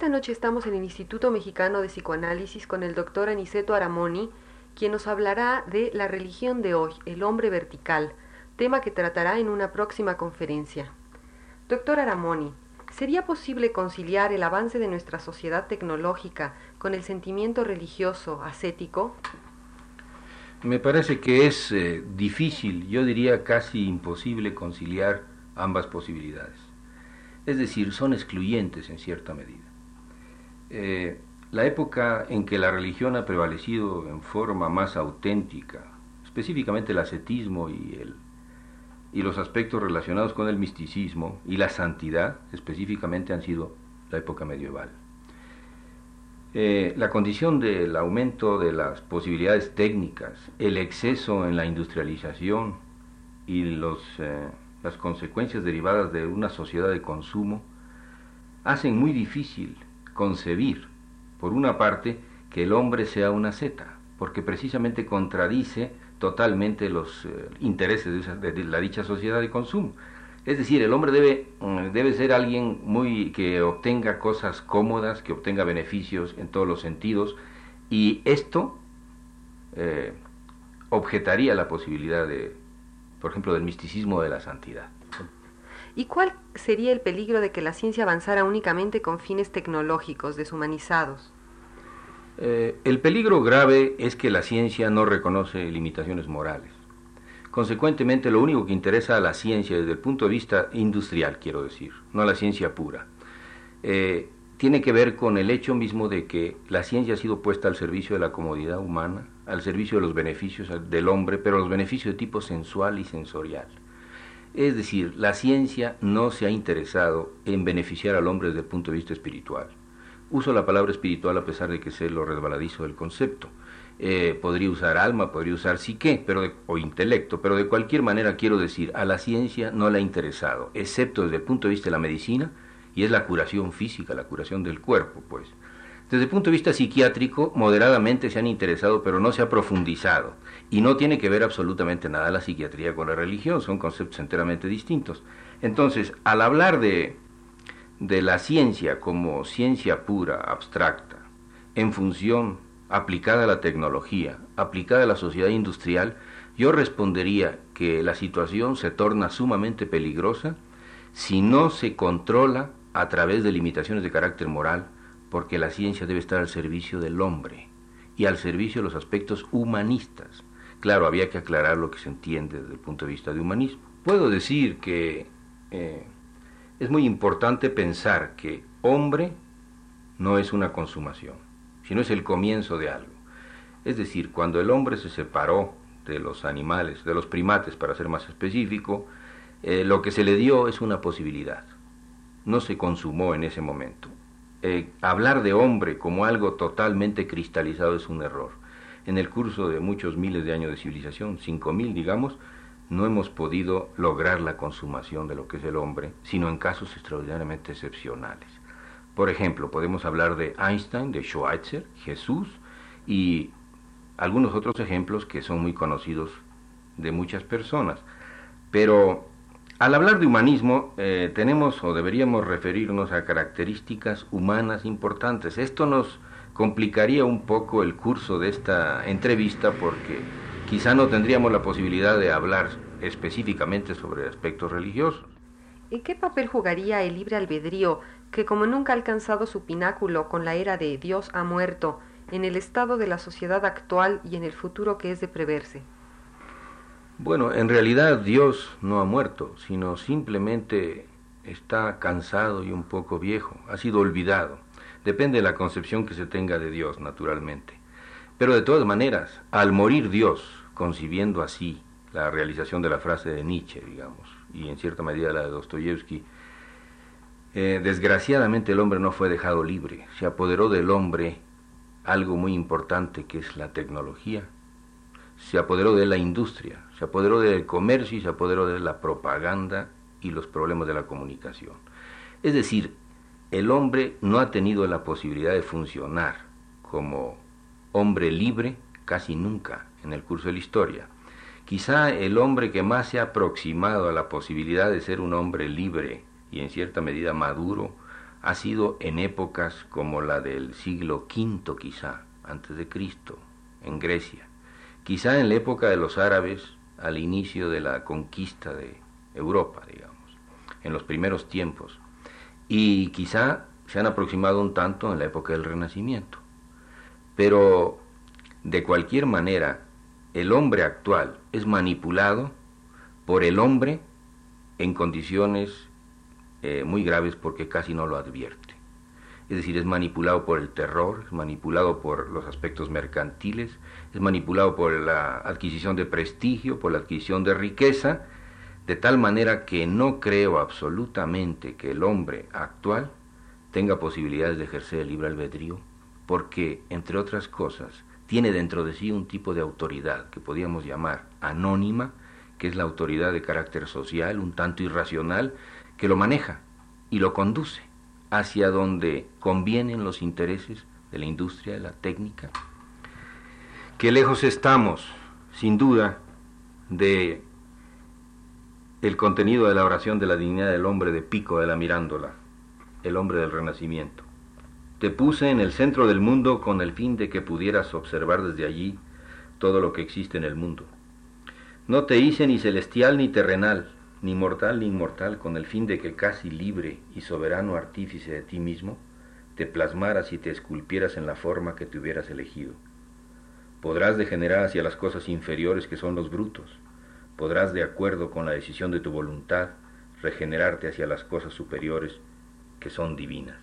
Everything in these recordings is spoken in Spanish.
Esta noche estamos en el Instituto Mexicano de Psicoanálisis con el doctor Aniceto Aramoni, quien nos hablará de la religión de hoy, el hombre vertical, tema que tratará en una próxima conferencia. Doctor Aramoni, ¿sería posible conciliar el avance de nuestra sociedad tecnológica con el sentimiento religioso ascético? Me parece que es eh, difícil, yo diría casi imposible conciliar ambas posibilidades. Es decir, son excluyentes en cierta medida. Eh, la época en que la religión ha prevalecido en forma más auténtica, específicamente el ascetismo y, los aspectos relacionados con el misticismo y la santidad, específicamente han sido la época medieval. Eh, la condición del aumento de las posibilidades técnicas, el exceso en la industrialización y eh, las consecuencias derivadas de una sociedad de consumo hacen muy difícil concebir, por una parte, que el hombre sea una zeta, porque precisamente contradice totalmente los eh, intereses de, la dicha sociedad de consumo. Es decir, el hombre debe, mm, debe ser alguien muy que obtenga cosas cómodas, que obtenga beneficios en todos los sentidos, y esto eh, objetaría la posibilidad de, por ejemplo, del misticismo de la santidad. ¿Y cuál sería el peligro de que la ciencia avanzara únicamente con fines tecnológicos, deshumanizados? Eh, el peligro grave es que la ciencia no reconoce limitaciones morales. Consecuentemente, lo único que interesa a la ciencia desde el punto de vista industrial, quiero decir, no a la ciencia pura, eh, tiene que ver con el hecho mismo de que la ciencia ha sido puesta al servicio de la comodidad humana, al servicio de los beneficios del hombre, pero los beneficios de tipo sensual y sensorial. Es decir, la ciencia no se ha interesado en beneficiar al hombre desde el punto de vista espiritual. Uso la palabra espiritual a pesar de que sé lo resbaladizo del concepto. Eh, podría usar alma, podría usar psique pero o intelecto, pero de cualquier manera quiero decir, a la ciencia no le ha interesado, excepto desde el punto de vista de la medicina, y es la curación física, la curación del cuerpo, pues. Desde el punto de vista psiquiátrico, moderadamente se han interesado, pero no se ha profundizado. Y no tiene que ver absolutamente nada la psiquiatría con la religión, son conceptos enteramente distintos. Entonces, al hablar de, de la ciencia como ciencia pura, abstracta, en función aplicada a la tecnología, aplicada a la sociedad industrial, yo respondería que la situación se torna sumamente peligrosa si no se controla a través de limitaciones de carácter moral, porque la ciencia debe estar al servicio del hombre y al servicio de los aspectos humanistas. Claro, había que aclarar lo que se entiende desde el punto de vista de humanismo. Puedo decir que eh, es muy importante pensar que hombre no es una consumación, sino es el comienzo de algo. Es decir, cuando el hombre se separó de los animales, de los primates, para ser más específico, eh, lo que se le dio es una posibilidad. No se consumó en ese momento. Eh, hablar de hombre como algo totalmente cristalizado es un error. En el curso de muchos miles de años de civilización, cinco mil digamos, no hemos podido lograr la consumación de lo que es el hombre, sino en casos extraordinariamente excepcionales. Por ejemplo, podemos hablar de Einstein, de Schweitzer, Jesús y algunos otros ejemplos que son muy conocidos de muchas personas. Pero al hablar de humanismo, eh, tenemos o deberíamos referirnos a características humanas importantes. Esto nos complicaría un poco el curso de esta entrevista porque quizá no tendríamos la posibilidad de hablar específicamente sobre aspectos religiosos. ¿Y qué papel jugaría el libre albedrío, que como nunca ha alcanzado su pináculo con la era de Dios ha muerto, en el estado de la sociedad actual y en el futuro que es de preverse? Bueno, en realidad Dios no ha muerto, sino simplemente está cansado y un poco viejo, ha sido olvidado. Depende de la concepción que se tenga de Dios, naturalmente. Pero de todas maneras, al morir Dios, concibiendo así la realización de la frase de Nietzsche, digamos, y en cierta medida la de Dostoyevsky, eh, desgraciadamente el hombre no fue dejado libre, se apoderó del hombre algo muy importante que es la tecnología, se apoderó de la industria, se apoderó del comercio y se apoderó de la propaganda y los problemas de la comunicación. Es decir, el hombre no ha tenido la posibilidad de funcionar como hombre libre casi nunca en el curso de la historia. Quizá el hombre que más se ha aproximado a la posibilidad de ser un hombre libre y en cierta medida maduro ha sido en épocas como la del siglo V quizá, antes de Cristo, en Grecia. Quizá en la época de los árabes, al inicio de la conquista de Europa, digamos, en los primeros tiempos. Y quizá se han aproximado un tanto en la época del Renacimiento. Pero, de cualquier manera, el hombre actual es manipulado por el hombre en condiciones eh, muy graves porque casi no lo advierte. Es decir, es manipulado por el terror, es manipulado por los aspectos mercantiles, es manipulado por la adquisición de prestigio, por la adquisición de riqueza, de tal manera que no creo absolutamente que el hombre actual tenga posibilidades de ejercer el libre albedrío, porque, entre otras cosas, tiene dentro de sí un tipo de autoridad que podríamos llamar anónima, que es la autoridad de carácter social, un tanto irracional, que lo maneja y lo conduce hacia donde convienen los intereses de la industria, de la técnica. Que lejos estamos, sin duda, de el contenido de la oración de la dignidad del hombre de Pico de la Mirándola, el hombre del Renacimiento. Te puse en el centro del mundo con el fin de que pudieras observar desde allí todo lo que existe en el mundo. No te hice ni celestial ni terrenal, ni mortal ni inmortal, con el fin de que casi libre y soberano artífice de ti mismo, te plasmaras y te esculpieras en la forma que te hubieras elegido. Podrás degenerar hacia las cosas inferiores que son los brutos, podrás, de acuerdo con la decisión de tu voluntad, regenerarte hacia las cosas superiores que son divinas.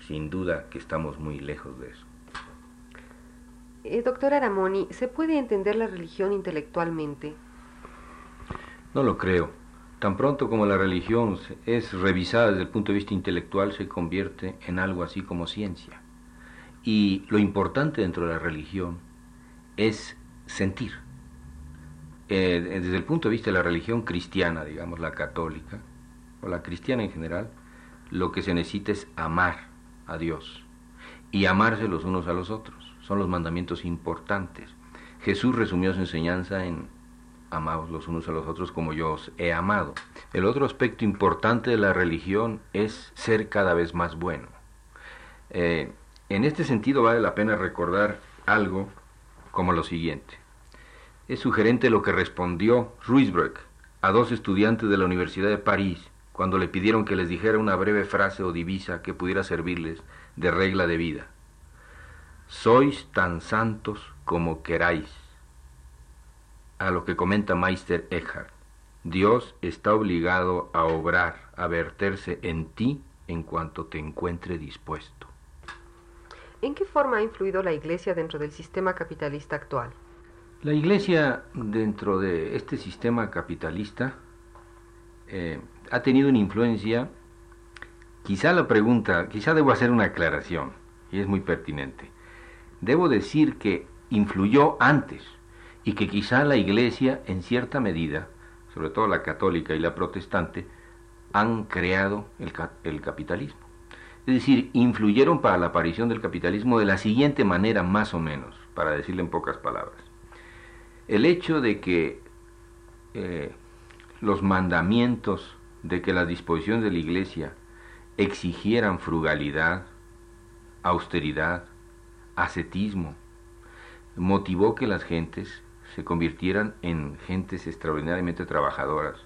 Sin duda que estamos muy lejos de eso. Eh, doctor Aramoni, ¿se puede entender la religión intelectualmente? No lo creo. Tan pronto como la religión es revisada desde el punto de vista intelectual, se convierte en algo así como ciencia. Y lo importante dentro de la religión es sentir. Eh, desde el punto de vista de la religión cristiana, digamos, la católica, o la cristiana en general, lo que se necesita es amar a Dios y amarse los unos a los otros. Son los mandamientos importantes. Jesús resumió su enseñanza en amados los unos a los otros como yo os he amado. El otro aspecto importante de la religión es ser cada vez más bueno. Eh, en este sentido vale la pena recordar algo como lo siguiente. Es sugerente lo que respondió Ruisbroek a dos estudiantes de la Universidad de París cuando le pidieron que les dijera una breve frase o divisa que pudiera servirles de regla de vida. Sois tan santos como queráis a lo que comenta Meister Eckhart. Dios está obligado a obrar, a verterse en ti en cuanto te encuentre dispuesto. ¿En qué forma ha influido la Iglesia dentro del sistema capitalista actual? La Iglesia dentro de este sistema capitalista eh, ha tenido una influencia, quizá la pregunta, quizá debo hacer una aclaración, y es muy pertinente. Debo decir que influyó antes, y que quizá la Iglesia, en cierta medida, sobre todo la católica y la protestante, han creado el, capitalismo. Es decir, influyeron para la aparición del capitalismo de la siguiente manera, más o menos, para decirle en pocas palabras. El hecho de que eh, los mandamientos, de que las disposiciones de la Iglesia exigieran frugalidad, austeridad, ascetismo, motivó que las gentes se convirtieran en gentes extraordinariamente trabajadoras,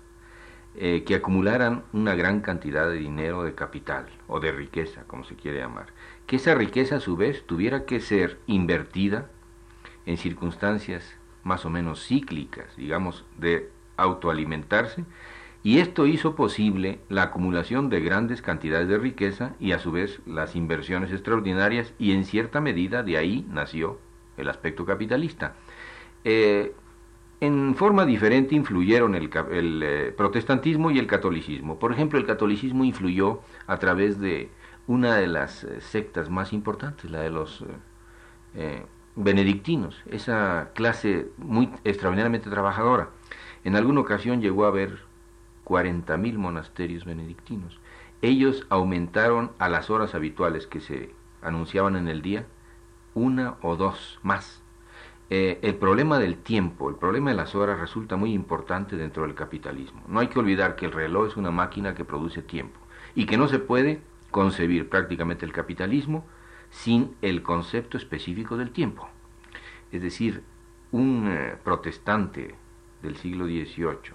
eh, que acumularan una gran cantidad de dinero, de capital o de riqueza, como se quiere llamar, que esa riqueza a su vez tuviera que ser invertida en circunstancias más o menos cíclicas, digamos, de autoalimentarse, Y esto hizo posible la acumulación de grandes cantidades de riqueza y a su vez las inversiones extraordinarias y en cierta medida de ahí nació el aspecto capitalista. Eh, en forma diferente influyeron el, eh, protestantismo y el catolicismo. Por ejemplo, el catolicismo influyó a través de una de las eh, sectas más importantes, la de los benedictinos, esa clase muy extraordinariamente trabajadora. En alguna ocasión llegó a haber 40.000 monasterios benedictinos. Ellos aumentaron a las horas habituales que se anunciaban en el día una o dos más. Eh, el problema del tiempo, el problema de las horas resulta muy importante dentro del capitalismo. No hay que olvidar que el reloj es una máquina que produce tiempo y que no se puede concebir prácticamente el capitalismo sin el concepto específico del tiempo. Es decir, un eh, protestante del siglo XVIII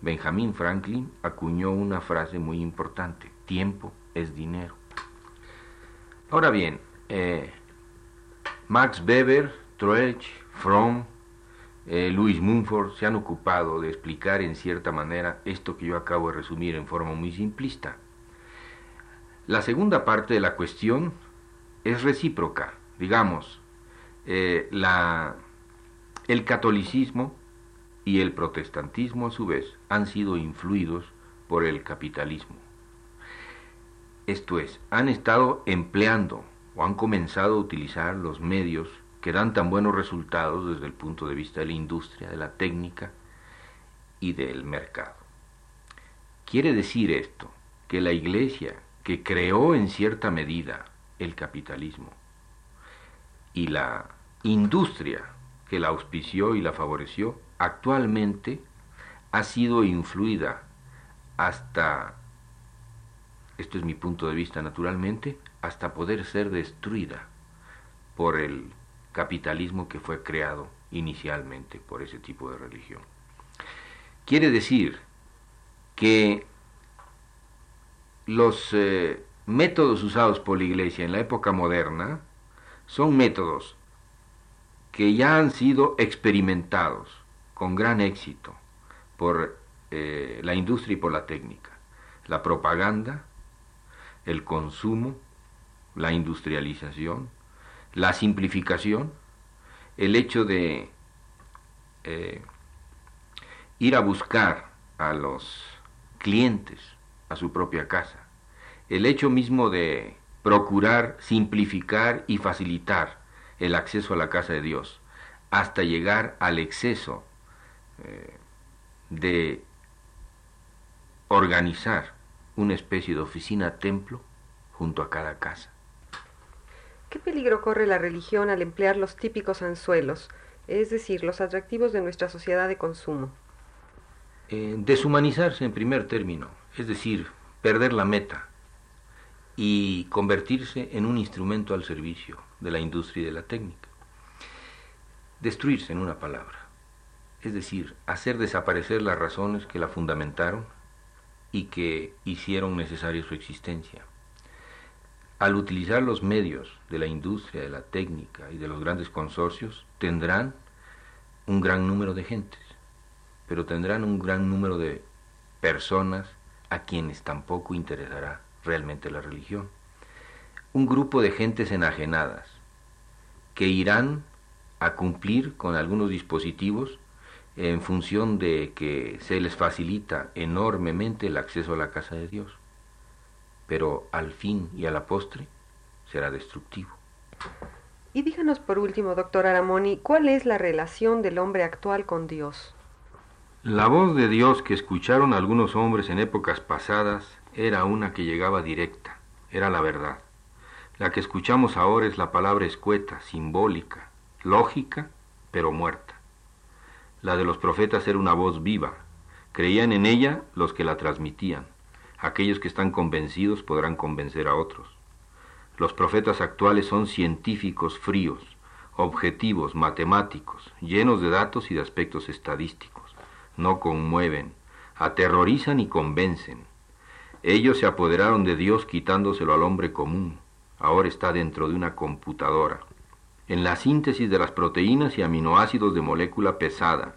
Benjamin Franklin acuñó una frase muy importante, tiempo es dinero. Ahora bien, eh, Max Weber, Troelch, Fromm, eh, Louis Mumford se han ocupado de explicar en cierta manera esto que yo acabo de resumir en forma muy simplista. La segunda parte de la cuestión es recíproca, digamos, eh, la, el catolicismo y el protestantismo a su vez han sido influidos por el capitalismo. Esto es, han estado empleando o han comenzado a utilizar los medios que dan tan buenos resultados desde el punto de vista de la industria, de la técnica y del mercado. Quiere decir esto que la Iglesia, que creó en cierta medida el capitalismo, y la industria que la auspició y la favoreció, actualmente ha sido influida hasta, esto es mi punto de vista naturalmente, hasta poder ser destruida por el capitalismo que fue creado inicialmente por ese tipo de religión. Quiere decir que los eh, métodos usados por la Iglesia en la época moderna son métodos que ya han sido experimentados con gran éxito por eh, la industria y por la técnica. La propaganda, el consumo, la industrialización, la simplificación, el hecho de eh, ir a buscar a los clientes a su propia casa, el hecho mismo de procurar simplificar y facilitar el acceso a la casa de Dios, hasta llegar al exceso eh, de organizar una especie de oficina templo junto a cada casa. ¿Qué peligro corre la religión al emplear los típicos anzuelos, es decir, los atractivos de nuestra sociedad de consumo? Eh, deshumanizarse en primer término, es decir, perder la meta y convertirse en un instrumento al servicio de la industria y de la técnica. Destruirse en una palabra es decir, hacer desaparecer las razones que la fundamentaron y que hicieron necesaria su existencia. Al utilizar los medios de la industria, de la técnica y de los grandes consorcios, tendrán un gran número de gentes, pero tendrán un gran número de personas a quienes tampoco interesará realmente la religión. Un grupo de gentes enajenadas que irán a cumplir con algunos dispositivos en función de que se les facilita enormemente el acceso a la casa de Dios, pero al fin y a la postre será destructivo. Y díganos por último, doctor Aramoni, ¿cuál es la relación del hombre actual con Dios? La voz de Dios que escucharon algunos hombres en épocas pasadas era una que llegaba directa, era la verdad. La que escuchamos ahora es la palabra escueta, simbólica, lógica, pero muerta. La de los profetas era una voz viva. Creían en ella los que la transmitían. Aquellos que están convencidos podrán convencer a otros. Los profetas actuales son científicos fríos, objetivos, matemáticos, llenos de datos y de aspectos estadísticos. No conmueven, aterrorizan y convencen. Ellos se apoderaron de Dios quitándoselo al hombre común. Ahora está dentro de una computadora en la síntesis de las proteínas y aminoácidos de molécula pesada,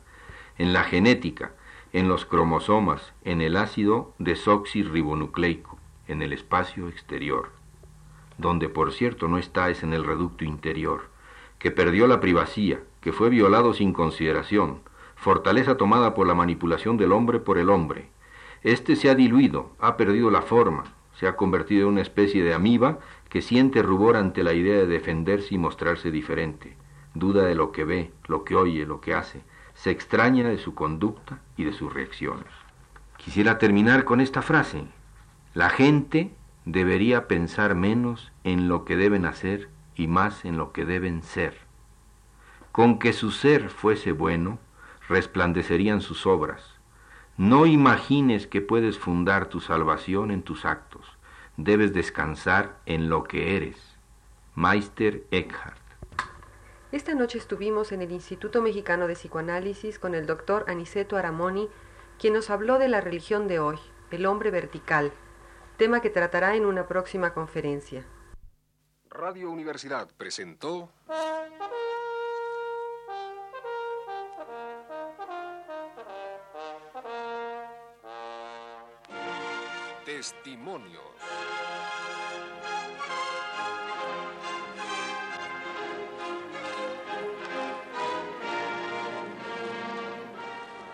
en la genética, en los cromosomas, en el ácido desoxirribonucleico, en el espacio exterior. Donde por cierto no está es en el reducto interior, que perdió la privacía, que fue violado sin consideración, fortaleza tomada por la manipulación del hombre por el hombre. Este se ha diluido, ha perdido la forma, se ha convertido en una especie de amiba que siente rubor ante la idea de defenderse y mostrarse diferente, duda de lo que ve, lo que oye, lo que hace, se extraña de su conducta y de sus reacciones. Quisiera terminar con esta frase. La gente debería pensar menos en lo que deben hacer y más en lo que deben ser. Con que su ser fuese bueno, resplandecerían sus obras. No imagines que puedes fundar tu salvación en tus actos. Debes descansar en lo que eres. Meister Eckhart. Esta noche estuvimos en el Instituto Mexicano de Psicoanálisis con el doctor Aniceto Aramoni, quien nos habló de la religión de hoy, el hombre vertical, tema que tratará en una próxima conferencia. Radio Universidad presentó Testimonios.